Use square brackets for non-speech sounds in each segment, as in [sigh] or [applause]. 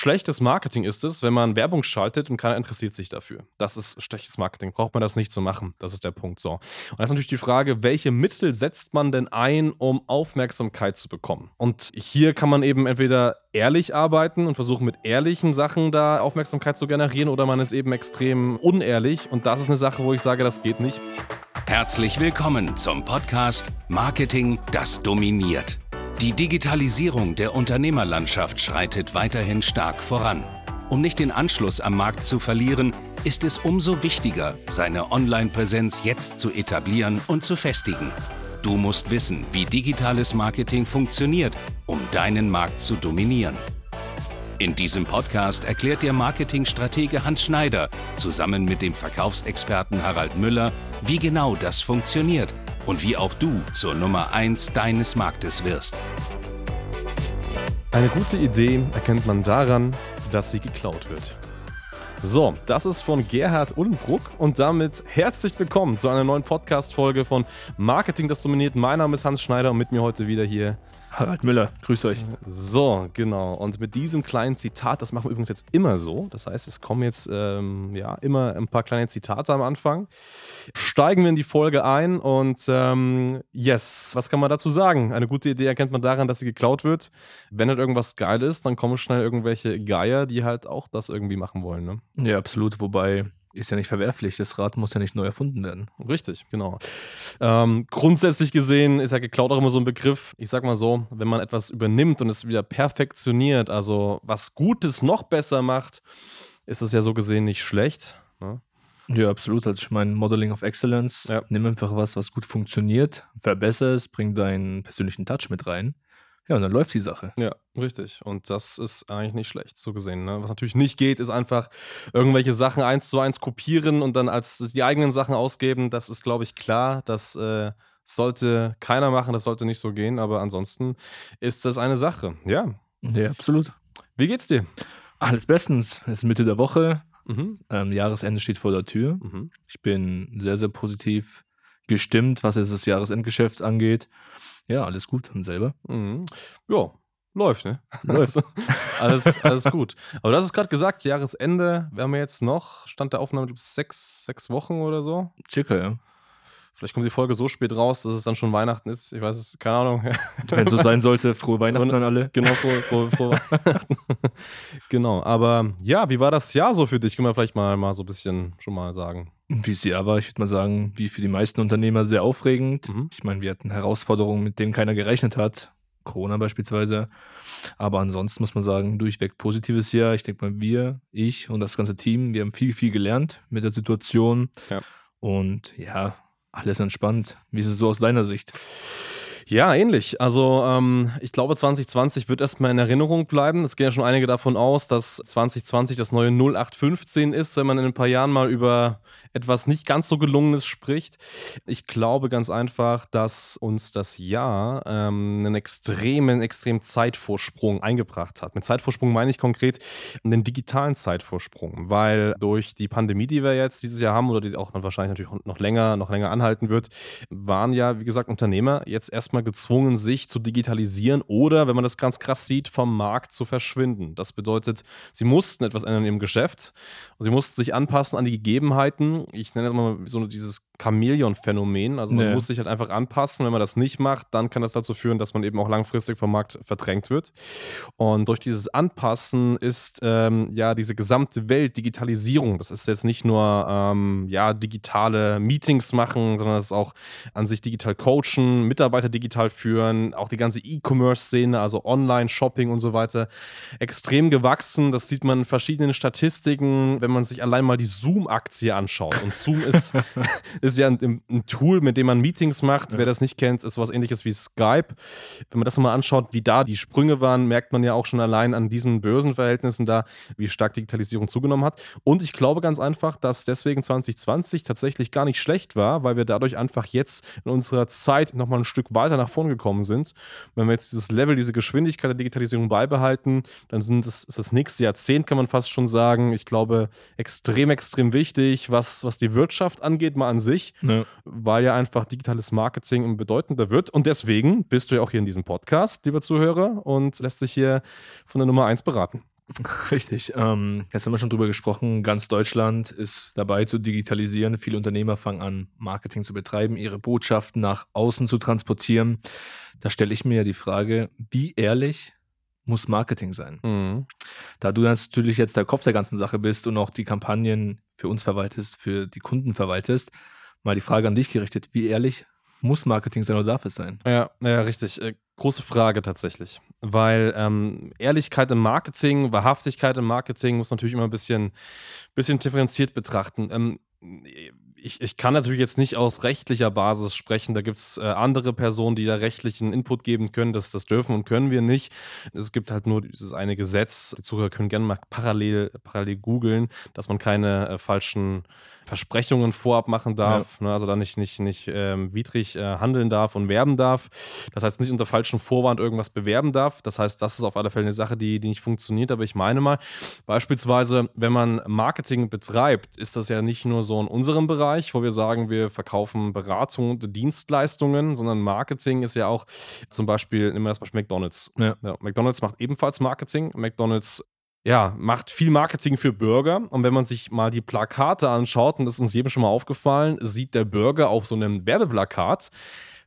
schlechtes Marketing ist es, wenn man Werbung schaltet und keiner interessiert sich dafür. Das ist schlechtes Marketing. Braucht man das nicht zu machen. Das ist der Punkt so. Und das ist natürlich die Frage, welche Mittel setzt man denn ein, um Aufmerksamkeit zu bekommen? Und hier kann man eben entweder ehrlich arbeiten und versuchen mit ehrlichen Sachen da Aufmerksamkeit zu generieren oder man ist eben extrem unehrlich und das ist eine Sache, wo ich sage, das geht nicht. Herzlich willkommen zum Podcast Marketing, das dominiert. Die Digitalisierung der Unternehmerlandschaft schreitet weiterhin stark voran. Um nicht den Anschluss am Markt zu verlieren, ist es umso wichtiger, seine Online-Präsenz jetzt zu etablieren und zu festigen. Du musst wissen, wie digitales Marketing funktioniert, um deinen Markt zu dominieren. In diesem Podcast erklärt dir Marketingstratege Hans Schneider zusammen mit dem Verkaufsexperten Harald Müller, wie genau das funktioniert und wie auch du zur Nummer 1 deines Marktes wirst. Eine gute Idee erkennt man daran, dass sie geklaut wird. So, das ist von Gerhard Ullenbruck und damit herzlich willkommen zu einer neuen Podcast-Folge von Marketing, das dominiert. Mein Name ist Hans Schneider und mit mir heute wieder hier Harald Müller, grüß euch. So, genau. Und mit diesem kleinen Zitat, das machen wir übrigens jetzt immer so. Das heißt, es kommen jetzt ähm, ja immer ein paar kleine Zitate am Anfang. Steigen wir in die Folge ein und ähm, yes, was kann man dazu sagen? Eine gute Idee erkennt man daran, dass sie geklaut wird. Wenn halt irgendwas geil ist, dann kommen schnell irgendwelche Geier, die halt auch das irgendwie machen wollen. Ne? Ja, absolut. Wobei ist ja nicht verwerflich. Das Rad muss ja nicht neu erfunden werden. Richtig, genau. Ähm, grundsätzlich gesehen ist ja geklaut auch immer so ein Begriff. Ich sag mal so, wenn man etwas übernimmt und es wieder perfektioniert, also was Gutes noch besser macht, ist es ja so gesehen nicht schlecht. Ne? Ja, absolut. Also ich meine, Modeling of Excellence, ja. nimm einfach was, was gut funktioniert, verbessere es, bring deinen persönlichen Touch mit rein. Ja, und dann läuft die Sache. Ja, richtig. Und das ist eigentlich nicht schlecht, so gesehen. Ne? Was natürlich nicht geht, ist einfach irgendwelche Sachen eins zu eins kopieren und dann als die eigenen Sachen ausgeben. Das ist, glaube ich, klar. Das äh, sollte keiner machen, das sollte nicht so gehen. Aber ansonsten ist das eine Sache. Ja. Ja, absolut. Wie geht's dir? Alles bestens. Es ist Mitte der Woche. Mhm. Ähm, Jahresende steht vor der Tür. Mhm. Ich bin sehr, sehr positiv gestimmt, was jetzt das Jahresendgeschäft angeht. Ja, alles gut. Und selber? Mhm. Ja, läuft, ne? Läuft. [laughs] alles, alles gut. Aber du hast es gerade gesagt, Jahresende, wir haben jetzt noch, Stand der Aufnahme, sechs, sechs Wochen oder so. Circa, ja. Vielleicht kommt die Folge so spät raus, dass es dann schon Weihnachten ist. Ich weiß es, keine Ahnung. [laughs] Wenn es so sein sollte, frohe Weihnachten an alle. Genau, frohe, frohe, frohe Weihnachten. [laughs] genau, aber ja, wie war das Jahr so für dich? Können wir vielleicht mal, mal so ein bisschen schon mal sagen. Wie ja war, ich würde mal sagen, wie für die meisten Unternehmer sehr aufregend. Mhm. Ich meine, wir hatten Herausforderungen, mit denen keiner gerechnet hat. Corona beispielsweise. Aber ansonsten muss man sagen, durchweg positives Jahr. Ich denke mal, wir, ich und das ganze Team, wir haben viel, viel gelernt mit der Situation. Ja. Und ja, alles entspannt. Wie ist es so aus deiner Sicht? Ja, ähnlich. Also ähm, ich glaube, 2020 wird erstmal in Erinnerung bleiben. Es gehen ja schon einige davon aus, dass 2020 das neue 0815 ist, wenn man in ein paar Jahren mal über etwas nicht ganz so gelungenes spricht. Ich glaube ganz einfach, dass uns das Jahr ähm, einen extremen, extremen Zeitvorsprung eingebracht hat. Mit Zeitvorsprung meine ich konkret einen digitalen Zeitvorsprung, weil durch die Pandemie, die wir jetzt dieses Jahr haben oder die auch wahrscheinlich natürlich noch länger, noch länger anhalten wird, waren ja, wie gesagt, Unternehmer jetzt erstmal gezwungen, sich zu digitalisieren oder, wenn man das ganz krass sieht, vom Markt zu verschwinden. Das bedeutet, sie mussten etwas ändern im Geschäft und sie mussten sich anpassen an die Gegebenheiten ich nenne das mal so dieses Chamäleon-Phänomen. Also man nee. muss sich halt einfach anpassen. Wenn man das nicht macht, dann kann das dazu führen, dass man eben auch langfristig vom Markt verdrängt wird. Und durch dieses Anpassen ist ähm, ja diese gesamte Welt Digitalisierung. Das ist jetzt nicht nur ähm, ja, digitale Meetings machen, sondern das ist auch an sich digital coachen, Mitarbeiter digital führen, auch die ganze E-Commerce-Szene, also Online-Shopping und so weiter, extrem gewachsen. Das sieht man in verschiedenen Statistiken, wenn man sich allein mal die Zoom-Aktie anschaut. Und Zoom ist, [laughs] [laughs] ist ja ein, ein, Tool, mit dem man Meetings macht. Ja. Wer das nicht kennt, ist was ähnliches wie Skype. Wenn man das mal anschaut, wie da die Sprünge waren, merkt man ja auch schon allein an diesen Börsenverhältnissen da, wie stark Digitalisierung zugenommen hat. Und ich glaube ganz einfach, dass deswegen 2020 tatsächlich gar nicht schlecht war, weil wir dadurch einfach jetzt in unserer Zeit nochmal ein Stück weiter nach vorn gekommen sind. Wenn wir jetzt dieses Level, diese Geschwindigkeit der Digitalisierung beibehalten, dann sind das, ist das nächste Jahrzehnt, kann man fast schon sagen. Ich glaube, extrem, extrem wichtig, was, was die Wirtschaft angeht, mal an sich sich, ja. weil ja einfach digitales Marketing bedeutender wird. Und deswegen bist du ja auch hier in diesem Podcast, lieber Zuhörer, und lässt sich hier von der Nummer 1 beraten. [laughs] Richtig. Ähm, jetzt haben wir schon drüber gesprochen. Ganz Deutschland ist dabei zu digitalisieren. Viele Unternehmer fangen an, Marketing zu betreiben, ihre Botschaften nach außen zu transportieren. Da stelle ich mir ja die Frage, wie ehrlich muss Marketing sein? Mhm. Da du natürlich jetzt der Kopf der ganzen Sache bist und auch die Kampagnen für uns verwaltest, für die Kunden verwaltest, mal die Frage an dich gerichtet, wie ehrlich muss Marketing sein oder darf es sein? Ja, ja, richtig. Äh, große Frage tatsächlich. Weil ähm, Ehrlichkeit im Marketing, Wahrhaftigkeit im Marketing muss natürlich immer ein bisschen, bisschen differenziert betrachten. Ähm, ich, ich kann natürlich jetzt nicht aus rechtlicher Basis sprechen. Da gibt es äh, andere Personen, die da rechtlichen Input geben können. Das, das dürfen und können wir nicht. Es gibt halt nur dieses eine Gesetz. Die Zuhörer können gerne mal parallel, parallel googeln, dass man keine äh, falschen Versprechungen vorab machen darf, ja. ne, also da nicht, nicht, nicht ähm, widrig äh, handeln darf und werben darf. Das heißt, nicht unter falschem Vorwand irgendwas bewerben darf. Das heißt, das ist auf alle Fälle eine Sache, die, die nicht funktioniert. Aber ich meine mal, beispielsweise, wenn man Marketing betreibt, ist das ja nicht nur so in unserem Bereich, wo wir sagen, wir verkaufen Beratung und Dienstleistungen, sondern Marketing ist ja auch zum Beispiel, nehmen wir das Beispiel McDonalds. Ja. Ja, McDonalds macht ebenfalls Marketing. McDonalds ja, macht viel Marketing für Burger. Und wenn man sich mal die Plakate anschaut, und das ist uns jedem schon mal aufgefallen, sieht der Burger auf so einem Werbeplakat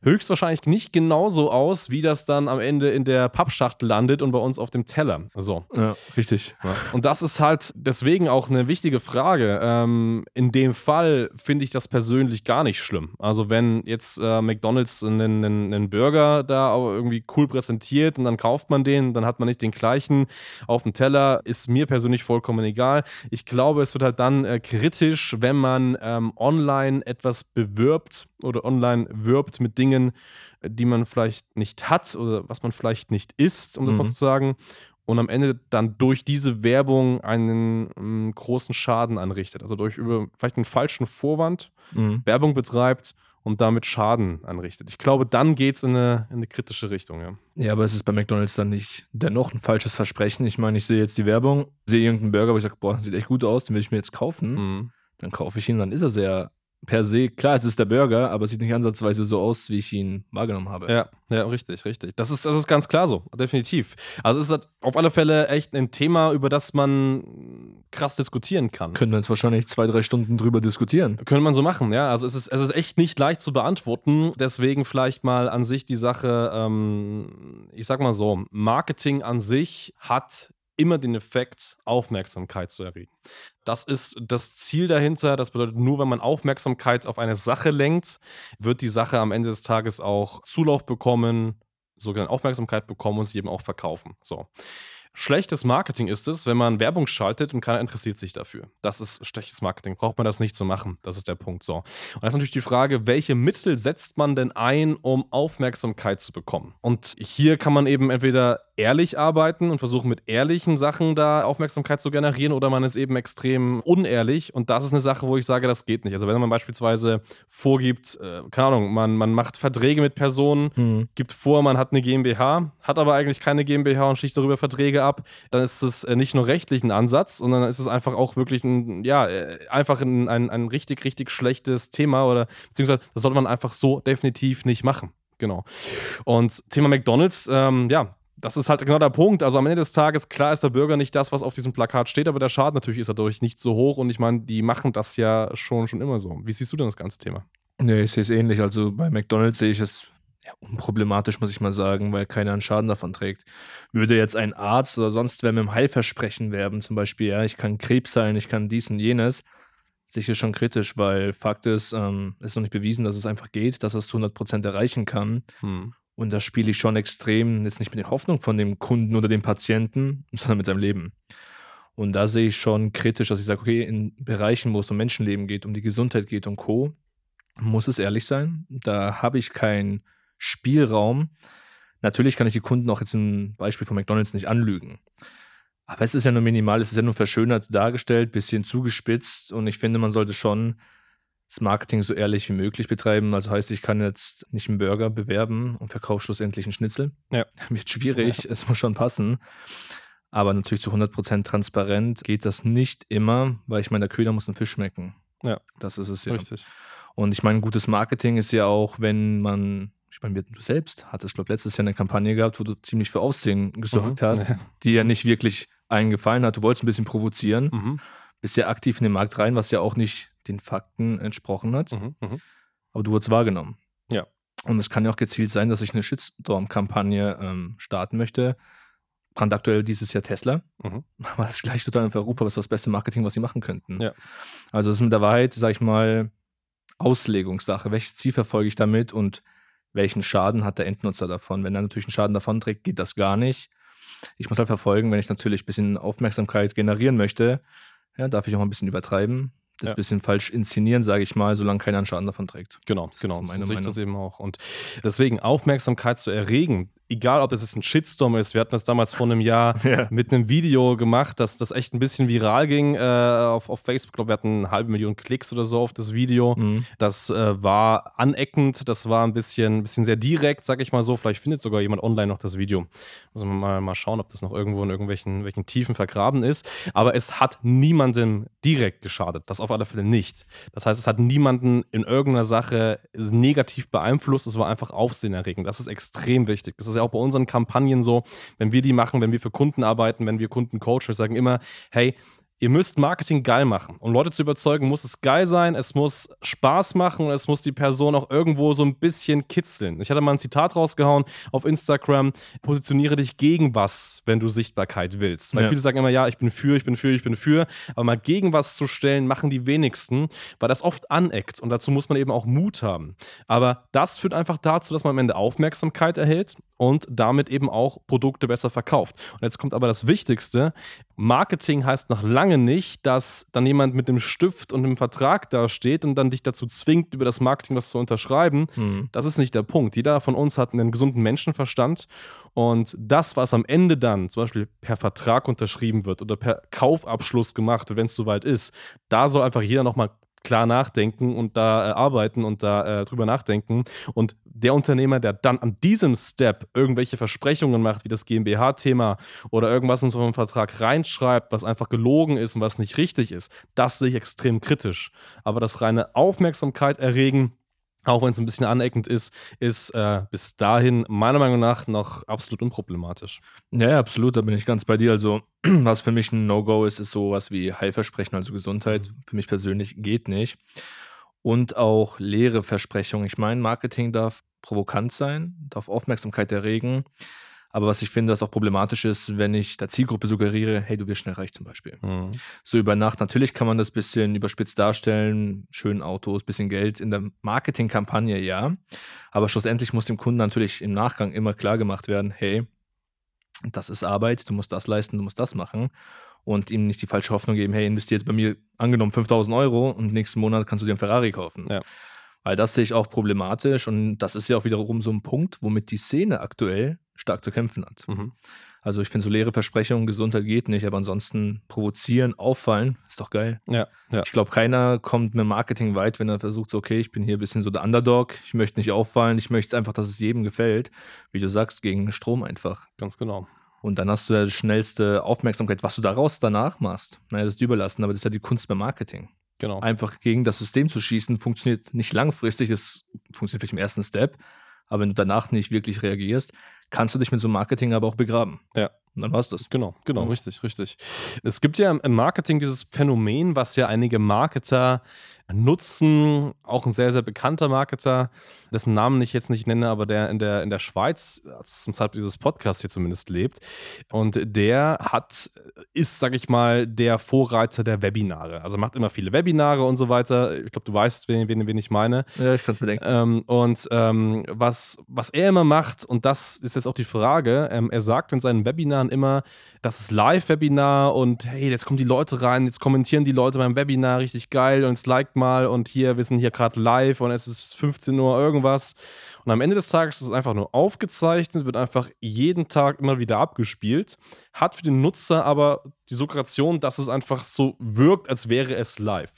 höchstwahrscheinlich nicht genauso aus, wie das dann am Ende in der Pappschachtel landet und bei uns auf dem Teller. So. Ja, richtig. Ja. Und das ist halt deswegen auch eine wichtige Frage. Ähm, in dem Fall finde ich das persönlich gar nicht schlimm. Also wenn jetzt äh, McDonald's einen, einen, einen Burger da irgendwie cool präsentiert und dann kauft man den, dann hat man nicht den gleichen auf dem Teller, ist mir persönlich vollkommen egal. Ich glaube, es wird halt dann äh, kritisch, wenn man ähm, online etwas bewirbt oder online wirbt mit Dingen, die man vielleicht nicht hat oder was man vielleicht nicht isst, um das mhm. mal zu sagen, und am Ende dann durch diese Werbung einen, einen ähm, großen Schaden anrichtet. Also durch über vielleicht einen falschen Vorwand mhm. Werbung betreibt und damit Schaden anrichtet. Ich glaube, dann geht es in eine, in eine kritische Richtung. Ja. ja, aber es ist bei McDonalds dann nicht dennoch ein falsches Versprechen. Ich meine, ich sehe jetzt die Werbung, sehe irgendeinen Burger, wo ich sage, boah, sieht echt gut aus, den will ich mir jetzt kaufen. Mhm. Dann kaufe ich ihn, dann ist er sehr per se, klar, es ist der Burger, aber es sieht nicht ansatzweise so aus, wie ich ihn wahrgenommen habe. Ja, ja, richtig, richtig. Das ist, das ist ganz klar so, definitiv. Also es ist auf alle Fälle echt ein Thema, über das man krass diskutieren kann. Können wir jetzt wahrscheinlich zwei, drei Stunden drüber diskutieren. Können man so machen, ja. Also es ist, es ist echt nicht leicht zu beantworten. Deswegen vielleicht mal an sich die Sache, ähm, ich sag mal so, Marketing an sich hat immer den Effekt, Aufmerksamkeit zu erregen. Das ist das Ziel dahinter. Das bedeutet, nur wenn man Aufmerksamkeit auf eine Sache lenkt, wird die Sache am Ende des Tages auch Zulauf bekommen, sogenannte Aufmerksamkeit bekommen und sie eben auch verkaufen. So. Schlechtes Marketing ist es, wenn man Werbung schaltet und keiner interessiert sich dafür. Das ist schlechtes Marketing. Braucht man das nicht zu machen. Das ist der Punkt. So. Und das ist natürlich die Frage, welche Mittel setzt man denn ein, um Aufmerksamkeit zu bekommen? Und hier kann man eben entweder ehrlich arbeiten und versuchen mit ehrlichen Sachen da Aufmerksamkeit zu generieren oder man ist eben extrem unehrlich und das ist eine Sache, wo ich sage, das geht nicht. Also wenn man beispielsweise vorgibt, äh, keine Ahnung, man, man macht Verträge mit Personen, mhm. gibt vor, man hat eine GmbH, hat aber eigentlich keine GmbH und schließt darüber Verträge ab, dann ist es äh, nicht nur rechtlich ein Ansatz, sondern ist es einfach auch wirklich ein, ja, äh, einfach ein, ein, ein richtig, richtig schlechtes Thema oder beziehungsweise das sollte man einfach so definitiv nicht machen. Genau. Und Thema McDonalds, ähm, ja, das ist halt genau der Punkt. Also am Ende des Tages, klar ist der Bürger nicht das, was auf diesem Plakat steht, aber der Schaden natürlich ist dadurch nicht so hoch und ich meine, die machen das ja schon, schon immer so. Wie siehst du denn das ganze Thema? Nee, ich sehe es ähnlich. Also bei McDonalds sehe ich es ja, unproblematisch, muss ich mal sagen, weil keiner einen Schaden davon trägt. Würde jetzt ein Arzt oder sonst wer mit einem Heilversprechen werben, zum Beispiel, ja, ich kann Krebs heilen, ich kann dies und jenes, sicher schon kritisch, weil Fakt ist, ähm, ist noch nicht bewiesen, dass es einfach geht, dass es zu 100% erreichen kann. Hm. Und da spiele ich schon extrem, jetzt nicht mit den Hoffnungen von dem Kunden oder dem Patienten, sondern mit seinem Leben. Und da sehe ich schon kritisch, dass ich sage, okay, in Bereichen, wo es um Menschenleben geht, um die Gesundheit geht und Co., muss es ehrlich sein. Da habe ich keinen Spielraum. Natürlich kann ich die Kunden auch jetzt im Beispiel von McDonalds nicht anlügen. Aber es ist ja nur minimal, es ist ja nur verschönert dargestellt, bisschen zugespitzt und ich finde, man sollte schon das Marketing so ehrlich wie möglich betreiben. Also heißt, ich kann jetzt nicht einen Burger bewerben und verkaufe schlussendlich einen Schnitzel. Ja. [laughs] Wird schwierig, ja. es muss schon passen. Aber natürlich zu 100% transparent geht das nicht immer, weil ich meine, der Köder muss einen Fisch schmecken. Ja. Das ist es ja. Richtig. Und ich meine, gutes Marketing ist ja auch, wenn man, ich meine, du selbst hattest, glaube letztes Jahr eine Kampagne gehabt, wo du ziemlich für Aufsehen gesorgt mhm. hast, die ja nicht wirklich einen gefallen hat, du wolltest ein bisschen provozieren, Mhm. bist ja aktiv in den Markt rein, was ja auch nicht den Fakten entsprochen hat, Mhm. Mhm. aber du wurdest wahrgenommen. Ja. Und es kann ja auch gezielt sein, dass ich eine Shitstorm-Kampagne ähm, starten möchte. Brandaktuell dieses Jahr Tesla. Mhm. [laughs] Aber das gleich total für Europa, was ist das beste Marketing, was sie machen könnten. Ja. Also es ist mit der Wahrheit, sag ich mal, Auslegungssache. Welches Ziel verfolge ich damit und welchen Schaden hat der Endnutzer davon? Wenn er natürlich einen Schaden davon trägt, geht das gar nicht. Ich muss halt verfolgen, wenn ich natürlich ein bisschen Aufmerksamkeit generieren möchte, ja, darf ich auch mal ein bisschen übertreiben. Das Ja. bisschen falsch inszenieren, sage ich mal, solange keiner einen Schaden davon trägt. Genau, Das genau. ist So meine sehe ich das eben auch. Und deswegen Aufmerksamkeit zu erregen, egal ob das jetzt ein Shitstorm ist. Wir hatten das damals vor einem Jahr [laughs] Ja. mit einem Video gemacht, dass das echt ein bisschen viral ging äh, auf, auf Facebook. Ich glaube, wir hatten eine halbe Million Klicks oder so auf das Video. Mhm. Das äh, war aneckend, das war ein bisschen, ein bisschen sehr direkt, sag ich mal so. Vielleicht findet sogar jemand online noch das Video. Muss man mal, mal schauen, ob das noch irgendwo in irgendwelchen welchen Tiefen vergraben ist. Aber es hat niemandem direkt geschadet. Das auf alle Fälle nicht. Das heißt, es hat niemanden in irgendeiner Sache negativ beeinflusst. Es war einfach aufsehenerregend. Das ist extrem wichtig. Das ist ja auch bei unseren Kampagnen so, wenn wir die machen, wenn wir für Kunden arbeiten, wenn wir Kunden coachen, wir sagen immer, hey, Ihr müsst Marketing geil machen. Um Leute zu überzeugen, muss es geil sein, es muss Spaß machen und es muss die Person auch irgendwo so ein bisschen kitzeln. Ich hatte mal ein Zitat rausgehauen auf Instagram: Positioniere dich gegen was, wenn du Sichtbarkeit willst. Weil Ja. viele sagen immer, ja, ich bin für, ich bin für, ich bin für. Aber mal gegen was zu stellen, machen die wenigsten, weil das oft aneckt und dazu muss man eben auch Mut haben. Aber das führt einfach dazu, dass man am Ende Aufmerksamkeit erhält und damit eben auch Produkte besser verkauft. Und jetzt kommt aber das Wichtigste: Marketing heißt noch lange nicht, dass dann jemand mit dem Stift und dem Vertrag da steht und dann dich dazu zwingt, über das Marketing was zu unterschreiben. Mhm. Das ist nicht der Punkt. Jeder von uns hat einen gesunden Menschenverstand und das, was am Ende dann zum Beispiel per Vertrag unterschrieben wird oder per Kaufabschluss gemacht wird, wenn es soweit ist, da soll einfach jeder nochmal klar nachdenken und da äh, arbeiten und da äh, drüber nachdenken. Und der Unternehmer, der dann an diesem Step irgendwelche Versprechungen macht, wie das GmbH-Thema oder irgendwas in so einen Vertrag reinschreibt, was einfach gelogen ist und was nicht richtig ist, das sehe ich extrem kritisch. Aber das reine Aufmerksamkeit erregen, auch wenn es ein bisschen aneckend ist, ist äh, bis dahin meiner Meinung nach noch absolut unproblematisch. Ja, ja, absolut, da bin ich ganz bei dir. Also, [clears throat] was für mich ein No-Go ist, ist sowas wie Heilversprechen, also Gesundheit. Für mich persönlich geht nicht. Und auch leere Versprechungen. Ich meine, Marketing darf provokant sein, darf Aufmerksamkeit erregen. Aber was ich finde, das auch problematisch ist, wenn ich der Zielgruppe suggeriere, hey, du wirst schnell reich zum Beispiel. Mhm. So über Nacht, natürlich kann man das ein bisschen überspitzt darstellen, schön Autos, bisschen Geld in der Marketingkampagne, ja. Aber schlussendlich muss dem Kunden natürlich im Nachgang immer klar gemacht werden, hey, das ist Arbeit, du musst das leisten, du musst das machen. Und ihm nicht die falsche Hoffnung geben, hey, investier jetzt bei mir angenommen 5000 Euro und nächsten Monat kannst du dir einen Ferrari kaufen. Ja. Weil das sehe ich auch problematisch und das ist ja auch wiederum so ein Punkt, womit die Szene aktuell stark zu kämpfen hat. Mhm. Also ich finde so leere Versprechungen, Gesundheit geht nicht, aber ansonsten provozieren, auffallen, ist doch geil. Ja, ja. Ich glaube, keiner kommt mit Marketing weit, wenn er versucht, so, okay, ich bin hier ein bisschen so der Underdog, ich möchte nicht auffallen, ich möchte einfach, dass es jedem gefällt. Wie du sagst, gegen Strom einfach. Ganz genau. Und dann hast du ja die schnellste Aufmerksamkeit. Was du daraus danach machst, naja, das ist überlassen, aber das ist ja die Kunst beim Marketing. Genau. Einfach gegen das System zu schießen, funktioniert nicht langfristig, das funktioniert vielleicht im ersten Step, aber wenn du danach nicht wirklich reagierst, kannst du dich mit so einem Marketing aber auch begraben. Ja. Und dann war's das. Genau, genau, Mhm. richtig, richtig. Es gibt ja im Marketing dieses Phänomen, was ja einige Marketer nutzen, auch ein sehr, sehr bekannter Marketer, dessen Namen ich jetzt nicht nenne, aber der in der, in der Schweiz äh, zum Zeitpunkt dieses Podcasts hier zumindest lebt. Und der hat, ist, sag ich mal, der Vorreiter der Webinare. Also macht immer viele Webinare und so weiter. Ich glaube, du weißt, wen, wen, wen ich meine. Ja, ich kann es bedenken. Ähm, und ähm, was, was er immer macht, und das ist jetzt auch die Frage, ähm, er sagt in seinen Webinaren immer, das ist Live-Webinar und hey, jetzt kommen die Leute rein, jetzt kommentieren die Leute beim Webinar richtig geil und es liked mal und hier, wir sind hier gerade live und es ist 15 Uhr irgendwas. Und am Ende des Tages ist es einfach nur aufgezeichnet, wird einfach jeden Tag immer wieder abgespielt, hat für den Nutzer aber die Suggestion, dass es einfach so wirkt, als wäre es live.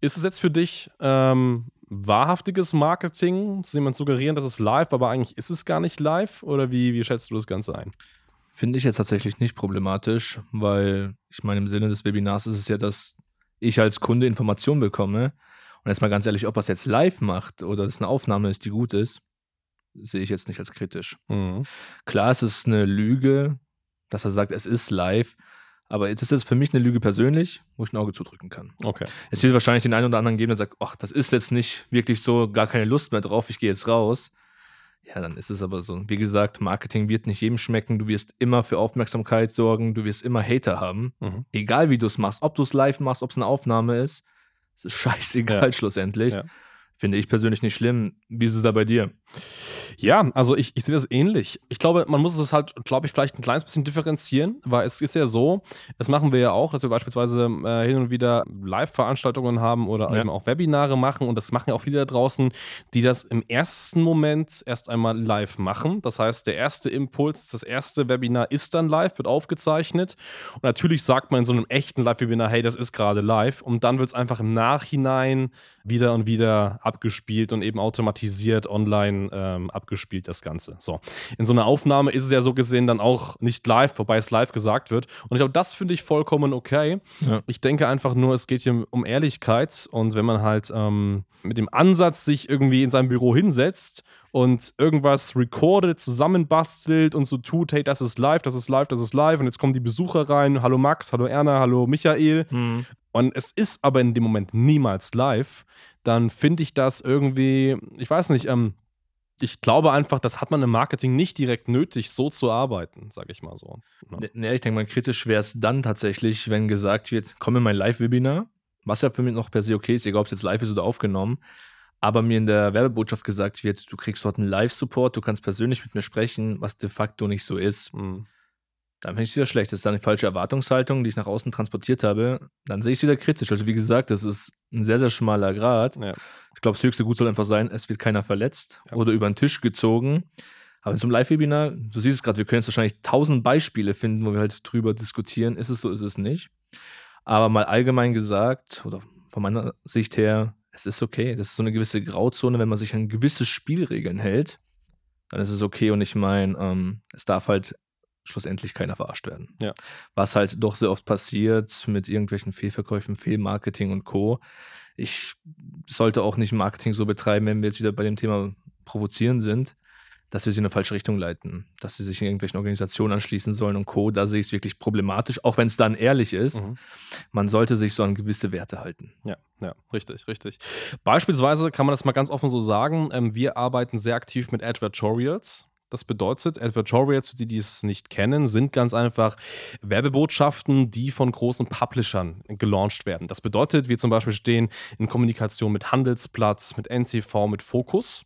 Ist es jetzt für dich ähm, wahrhaftiges Marketing, zu jemand suggerieren, dass es live, aber eigentlich ist es gar nicht live? Oder wie, wie schätzt du das Ganze ein? Finde ich jetzt tatsächlich nicht problematisch, weil ich meine, im Sinne des Webinars ist es ja, dass ich als Kunde Informationen bekomme. Und jetzt mal ganz ehrlich, ob er es jetzt live macht oder es eine Aufnahme ist, die gut ist, sehe ich jetzt nicht als kritisch. Mhm. Klar, es ist eine Lüge, dass er sagt, es ist live, Aber das ist für mich eine Lüge persönlich, wo ich ein Auge zudrücken kann. Okay. Es wird wahrscheinlich den einen oder anderen geben, der sagt, ach, das ist jetzt nicht wirklich so, gar keine Lust mehr drauf, ich gehe jetzt raus. Ja, dann ist es aber so. Wie gesagt, Marketing wird nicht jedem schmecken. Du wirst immer für Aufmerksamkeit sorgen. Du wirst immer Hater haben. Mhm. Egal wie du es machst. Ob du es live machst, ob es eine Aufnahme ist. Es ist [laughs] scheißegal ja. schlussendlich. Ja. Finde ich persönlich nicht schlimm. Wie ist es da bei dir? Ja, also ich, ich sehe das ähnlich. Ich glaube, man muss es halt, glaube ich, vielleicht ein kleines bisschen differenzieren, weil es ist ja so, das machen wir ja auch, dass wir beispielsweise äh, hin und wieder Live-Veranstaltungen haben oder ja. eben auch Webinare machen und das machen ja auch viele da draußen, die das im ersten Moment erst einmal live machen. Das heißt, der erste Impuls, das erste Webinar ist dann live, wird aufgezeichnet und natürlich sagt man in so einem echten Live-Webinar, hey, das ist gerade live und dann wird es einfach im Nachhinein wieder und wieder abgespielt und eben automatisiert online ähm, abgespielt, das Ganze. So. In so einer Aufnahme ist es ja so gesehen dann auch nicht live, wobei es live gesagt wird. Und ich glaube, das finde ich vollkommen okay. Ja. Ich denke einfach nur, es geht hier um Ehrlichkeit und wenn man halt ähm, mit dem Ansatz sich irgendwie in seinem Büro hinsetzt und irgendwas recordet, zusammenbastelt und so tut, hey, das ist live, das ist live, das ist live und jetzt kommen die Besucher rein, hallo Max, hallo Erna, hallo Michael mhm. und es ist aber in dem Moment niemals live, dann finde ich das irgendwie, ich weiß nicht, ähm, ich glaube einfach, das hat man im Marketing nicht direkt nötig, so zu arbeiten, sage ich mal so. Ne? Ne, ich denke mal, kritisch wäre es dann tatsächlich, wenn gesagt wird, komm in mein Live-Webinar, was ja für mich noch per se okay ist, egal ob es jetzt live ist oder aufgenommen, aber mir in der Werbebotschaft gesagt wird, du kriegst dort einen Live-Support, du kannst persönlich mit mir sprechen, was de facto nicht so ist. Mhm. Dann finde ich es wieder schlecht. Das ist dann eine falsche Erwartungshaltung, die ich nach außen transportiert habe. Dann sehe ich es wieder kritisch. Also, wie gesagt, das ist ein sehr, sehr schmaler Grad. Ja. Ich glaube, das höchste Gut soll einfach sein, es wird keiner verletzt ja. oder über den Tisch gezogen. Aber zum Live-Webinar, du siehst es gerade, wir können jetzt wahrscheinlich tausend Beispiele finden, wo wir halt drüber diskutieren. Ist es so, ist es nicht. Aber mal allgemein gesagt, oder von meiner Sicht her, es ist okay. Das ist so eine gewisse Grauzone, wenn man sich an gewisse Spielregeln hält, dann ist es okay. Und ich meine, ähm, es darf halt schlussendlich keiner verarscht werden. Ja. Was halt doch sehr oft passiert mit irgendwelchen Fehlverkäufen, Fehlmarketing und Co. Ich sollte auch nicht Marketing so betreiben, wenn wir jetzt wieder bei dem Thema provozieren sind, dass wir sie in eine falsche Richtung leiten, dass sie sich in irgendwelchen Organisationen anschließen sollen und Co. Da sehe ich es wirklich problematisch, auch wenn es dann ehrlich ist. Mhm. Man sollte sich so an gewisse Werte halten. Ja, ja, richtig, richtig. Beispielsweise kann man das mal ganz offen so sagen, ähm, wir arbeiten sehr aktiv mit Advertorials. Das bedeutet, Advertorials, für die, die es nicht kennen, sind ganz einfach Werbebotschaften, die von großen Publishern gelauncht werden. Das bedeutet, wir zum Beispiel stehen in Kommunikation mit Handelsplatz, mit NCV, mit Focus.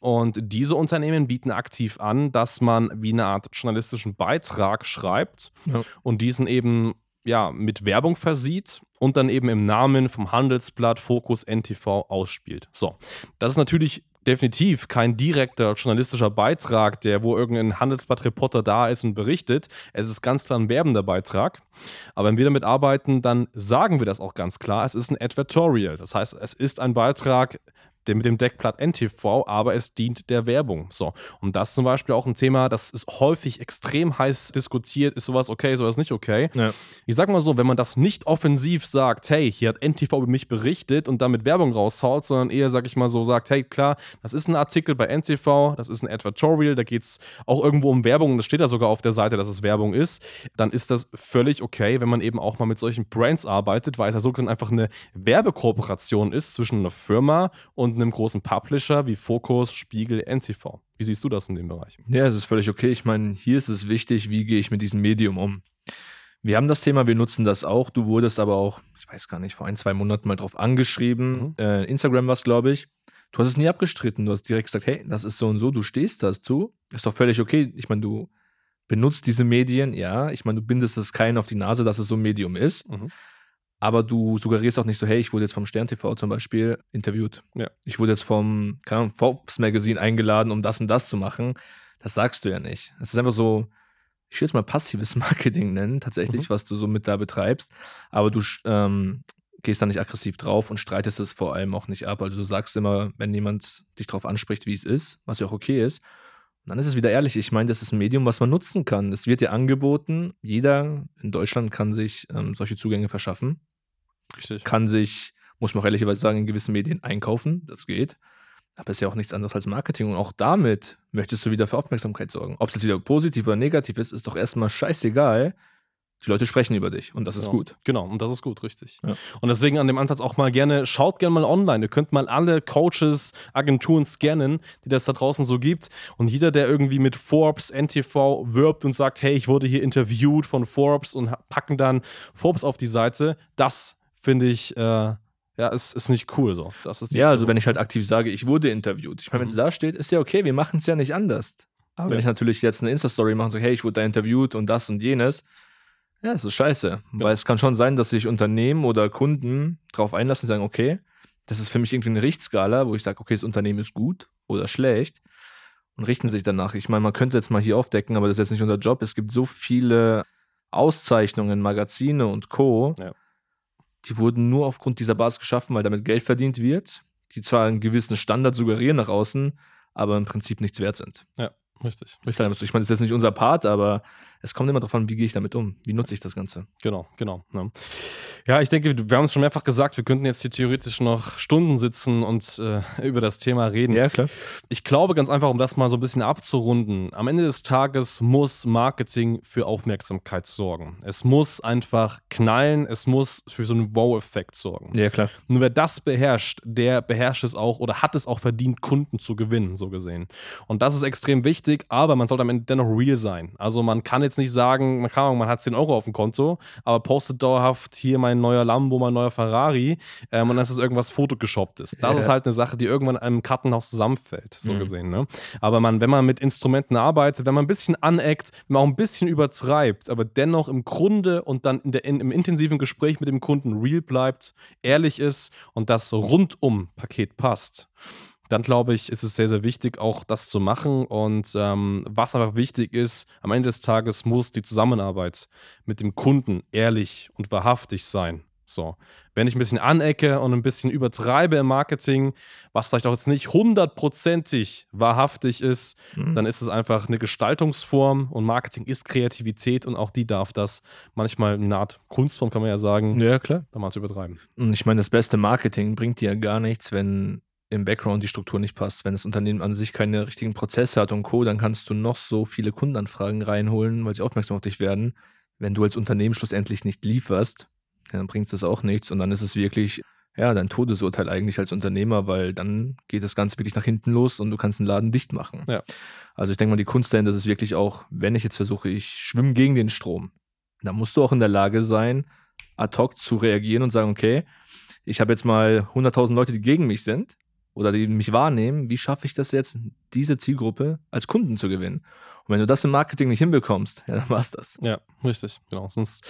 Und diese Unternehmen bieten aktiv an, dass man wie eine Art journalistischen Beitrag schreibt ja. und diesen eben ja, mit Werbung versieht und dann eben im Namen vom Handelsblatt Focus NTV ausspielt. So, das ist natürlich definitiv kein direkter journalistischer Beitrag, der wo irgendein Handelsblatt-Reporter da ist und berichtet. Es ist ganz klar ein werbender Beitrag. Aber wenn wir damit arbeiten, dann sagen wir das auch ganz klar. Es ist ein Advertorial. Das heißt, es ist ein Beitrag der mit dem Deckblatt NTV, aber es dient der Werbung. So. Und das ist zum Beispiel auch ein Thema, das ist häufig extrem heiß diskutiert. Ist sowas okay, sowas nicht okay? Ja. Ich sag mal so, wenn man das nicht offensiv sagt, hey, hier hat NTV über mich berichtet und damit Werbung raushaut, sondern eher, sag ich mal so, sagt, hey, klar, das ist ein Artikel bei NTV, das ist ein Advertorial, da geht es auch irgendwo um Werbung, das steht da sogar auf der Seite, dass es Werbung ist, dann ist das völlig okay, wenn man eben auch mal mit solchen Brands arbeitet, weil es ja so gesehen einfach eine Werbekooperation ist zwischen einer Firma und und einem großen Publisher wie Focus, Spiegel, NTV. Wie siehst du das in dem Bereich? Ja, es ist völlig okay. Ich meine, hier ist es wichtig, wie gehe ich mit diesem Medium um. Wir haben das Thema, wir nutzen das auch. Du wurdest aber auch, ich weiß gar nicht, vor ein, zwei Monaten mal drauf angeschrieben. Mhm. Äh, Instagram war es, glaube ich. Du hast es nie abgestritten. Du hast direkt gesagt, hey, das ist so und so, du stehst dazu. Ist doch völlig okay. Ich meine, du benutzt diese Medien, ja. Ich meine, du bindest es keinen auf die Nase, dass es so ein Medium ist. Mhm aber du suggerierst auch nicht so, hey, ich wurde jetzt vom Stern TV zum Beispiel interviewt. Ja. Ich wurde jetzt vom, keine Ahnung, Forbes Magazine eingeladen, um das und das zu machen. Das sagst du ja nicht. Es ist einfach so, ich will es mal passives [laughs] Marketing nennen, tatsächlich, mhm. was du so mit da betreibst. Aber du ähm, gehst da nicht aggressiv drauf und streitest es vor allem auch nicht ab. Also du sagst immer, wenn jemand dich darauf anspricht, wie es ist, was ja auch okay ist, und dann ist es wieder ehrlich. Ich meine, das ist ein Medium, was man nutzen kann. Es wird dir angeboten. Jeder in Deutschland kann sich ähm, solche Zugänge verschaffen. Richtig. Kann sich, muss man auch ehrlicherweise sagen, in gewissen Medien einkaufen. Das geht. Aber es ist ja auch nichts anderes als Marketing. Und auch damit möchtest du wieder für Aufmerksamkeit sorgen. Ob es jetzt wieder positiv oder negativ ist, ist doch erstmal scheißegal. Die Leute sprechen über dich und das ist genau. gut. Genau, und das ist gut, richtig. Ja. Und deswegen an dem Ansatz auch mal gerne, schaut gerne mal online. Ihr könnt mal alle Coaches, Agenturen scannen, die das da draußen so gibt. Und jeder, der irgendwie mit Forbes, NTV wirbt und sagt, hey, ich wurde hier interviewt von Forbes und packen dann Forbes auf die Seite, das finde ich, äh, ja, ist, ist nicht cool so. Das ist ja, also wenn ich halt aktiv sage, ich wurde interviewt. Ich meine, wenn es Mhm. da steht, ist ja okay, wir machen es ja nicht anders. Aber wenn Ja. ich natürlich jetzt eine Insta-Story mache und sage, hey, ich wurde da interviewt und das und jenes, ja, das ist scheiße. Weil es kann schon sein, dass sich Unternehmen oder Kunden darauf einlassen und sagen, okay, das ist für mich irgendwie eine Richtskala, wo ich sage, okay, das Unternehmen ist gut oder schlecht und richten sich danach. Ich meine, man könnte jetzt mal hier aufdecken, aber das ist jetzt nicht unser Job. Es gibt so viele Auszeichnungen, Magazine und Co. Ja. Die wurden nur aufgrund dieser Basis geschaffen, weil damit Geld verdient wird, die zwar einen gewissen Standard suggerieren nach außen, aber im Prinzip nichts wert sind. Richtig. Ich meine, das ist jetzt nicht unser Part, aber es kommt immer darauf an, wie gehe ich damit um? Wie nutze ich das Ganze? Genau, genau. Ja. Ja, ich denke, wir haben es schon mehrfach gesagt, wir könnten jetzt hier theoretisch noch Stunden sitzen und äh, über das Thema reden. Ja, klar. Ich glaube ganz einfach, um das mal so ein bisschen abzurunden, am Ende des Tages muss Marketing für Aufmerksamkeit sorgen. Es muss einfach knallen, es muss für so einen Wow-Effekt sorgen. Ja, klar. Nur wer das beherrscht, der beherrscht es auch oder hat es auch verdient, Kunden zu gewinnen, so gesehen. Und das ist extrem wichtig, aber man sollte am Ende dennoch real sein. Also man kann jetzt nicht sagen, man kann man hat 10 Euro auf dem Konto, aber postet dauerhaft hier mein neuer Lambo, mein neuer Ferrari ähm, und dann ist es irgendwas Photoshopptes. Das ist halt eine Sache, die irgendwann in einem Kartenhaus zusammenfällt, so Mhm. gesehen. Ne? Aber man, wenn man mit Instrumenten arbeitet, wenn man ein bisschen aneckt, wenn man auch ein bisschen übertreibt, aber dennoch im Grunde und dann in der, in, im intensiven Gespräch mit dem Kunden real bleibt, ehrlich ist und das Rundum-Paket passt, dann glaube ich, ist es sehr, sehr wichtig, auch das zu machen. Und ähm, was einfach wichtig ist, am Ende des Tages muss die Zusammenarbeit mit dem Kunden ehrlich und wahrhaftig sein. So, wenn ich ein bisschen anecke und ein bisschen übertreibe im Marketing, was vielleicht auch jetzt nicht hundertprozentig wahrhaftig ist, Mhm. dann ist es einfach eine Gestaltungsform und Marketing ist Kreativität und auch die darf das manchmal eine Art Kunstform, kann man ja sagen, Ja, klar. da mal zu übertreiben. Und ich meine, das beste Marketing bringt dir ja gar nichts, wenn im Background die Struktur nicht passt. Wenn das Unternehmen an sich keine richtigen Prozesse hat und Co., dann kannst du noch so viele Kundenanfragen reinholen, weil sie aufmerksam auf dich werden. Wenn du als Unternehmen schlussendlich nicht lieferst, dann bringt es auch nichts und dann ist es wirklich ja, dein Todesurteil eigentlich als Unternehmer, weil dann geht das Ganze wirklich nach hinten los und du kannst den Laden dicht machen. Ja. Also ich denke mal, die Kunst dahinter ist wirklich auch, wenn ich jetzt versuche, ich schwimme gegen den Strom, dann musst du auch in der Lage sein, ad hoc zu reagieren und sagen, okay, ich habe jetzt mal 100.000 Leute, die gegen mich sind oder die mich wahrnehmen. Wie schaffe ich das jetzt, diese Zielgruppe als Kunden zu gewinnen? Und wenn du das im Marketing nicht hinbekommst, ja, dann war's das. Ja, richtig, genau. Sonst,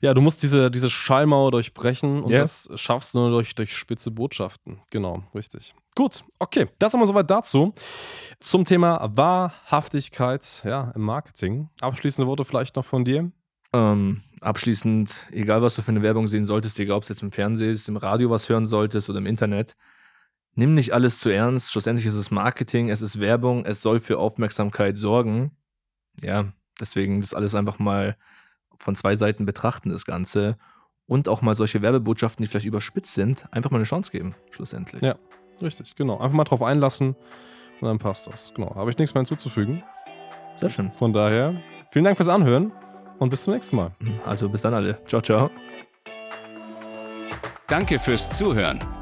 ja, du musst diese, diese Schallmauer durchbrechen und Ja. das schaffst du nur durch, durch spitze Botschaften. Genau, richtig. Gut, okay, das haben wir soweit dazu. Zum Thema Wahrhaftigkeit ja, im Marketing. Abschließende Worte vielleicht noch von dir. Ähm, abschließend, egal was du für eine Werbung sehen solltest, egal ob es jetzt im Fernsehen ist, im Radio was hören solltest oder im Internet, nimm nicht alles zu ernst. Schlussendlich ist es Marketing, es ist Werbung, es soll für Aufmerksamkeit sorgen. Ja, deswegen das alles einfach mal von zwei Seiten betrachten, das Ganze. Und auch mal solche Werbebotschaften, die vielleicht überspitzt sind, einfach mal eine Chance geben, schlussendlich. Ja. Richtig, genau. Einfach mal drauf einlassen und dann passt das. Genau, habe ich nichts mehr hinzuzufügen. Sehr schön. Von daher, vielen Dank fürs Anhören und bis zum nächsten Mal. Also bis dann alle. Ciao, ciao. Danke fürs Zuhören.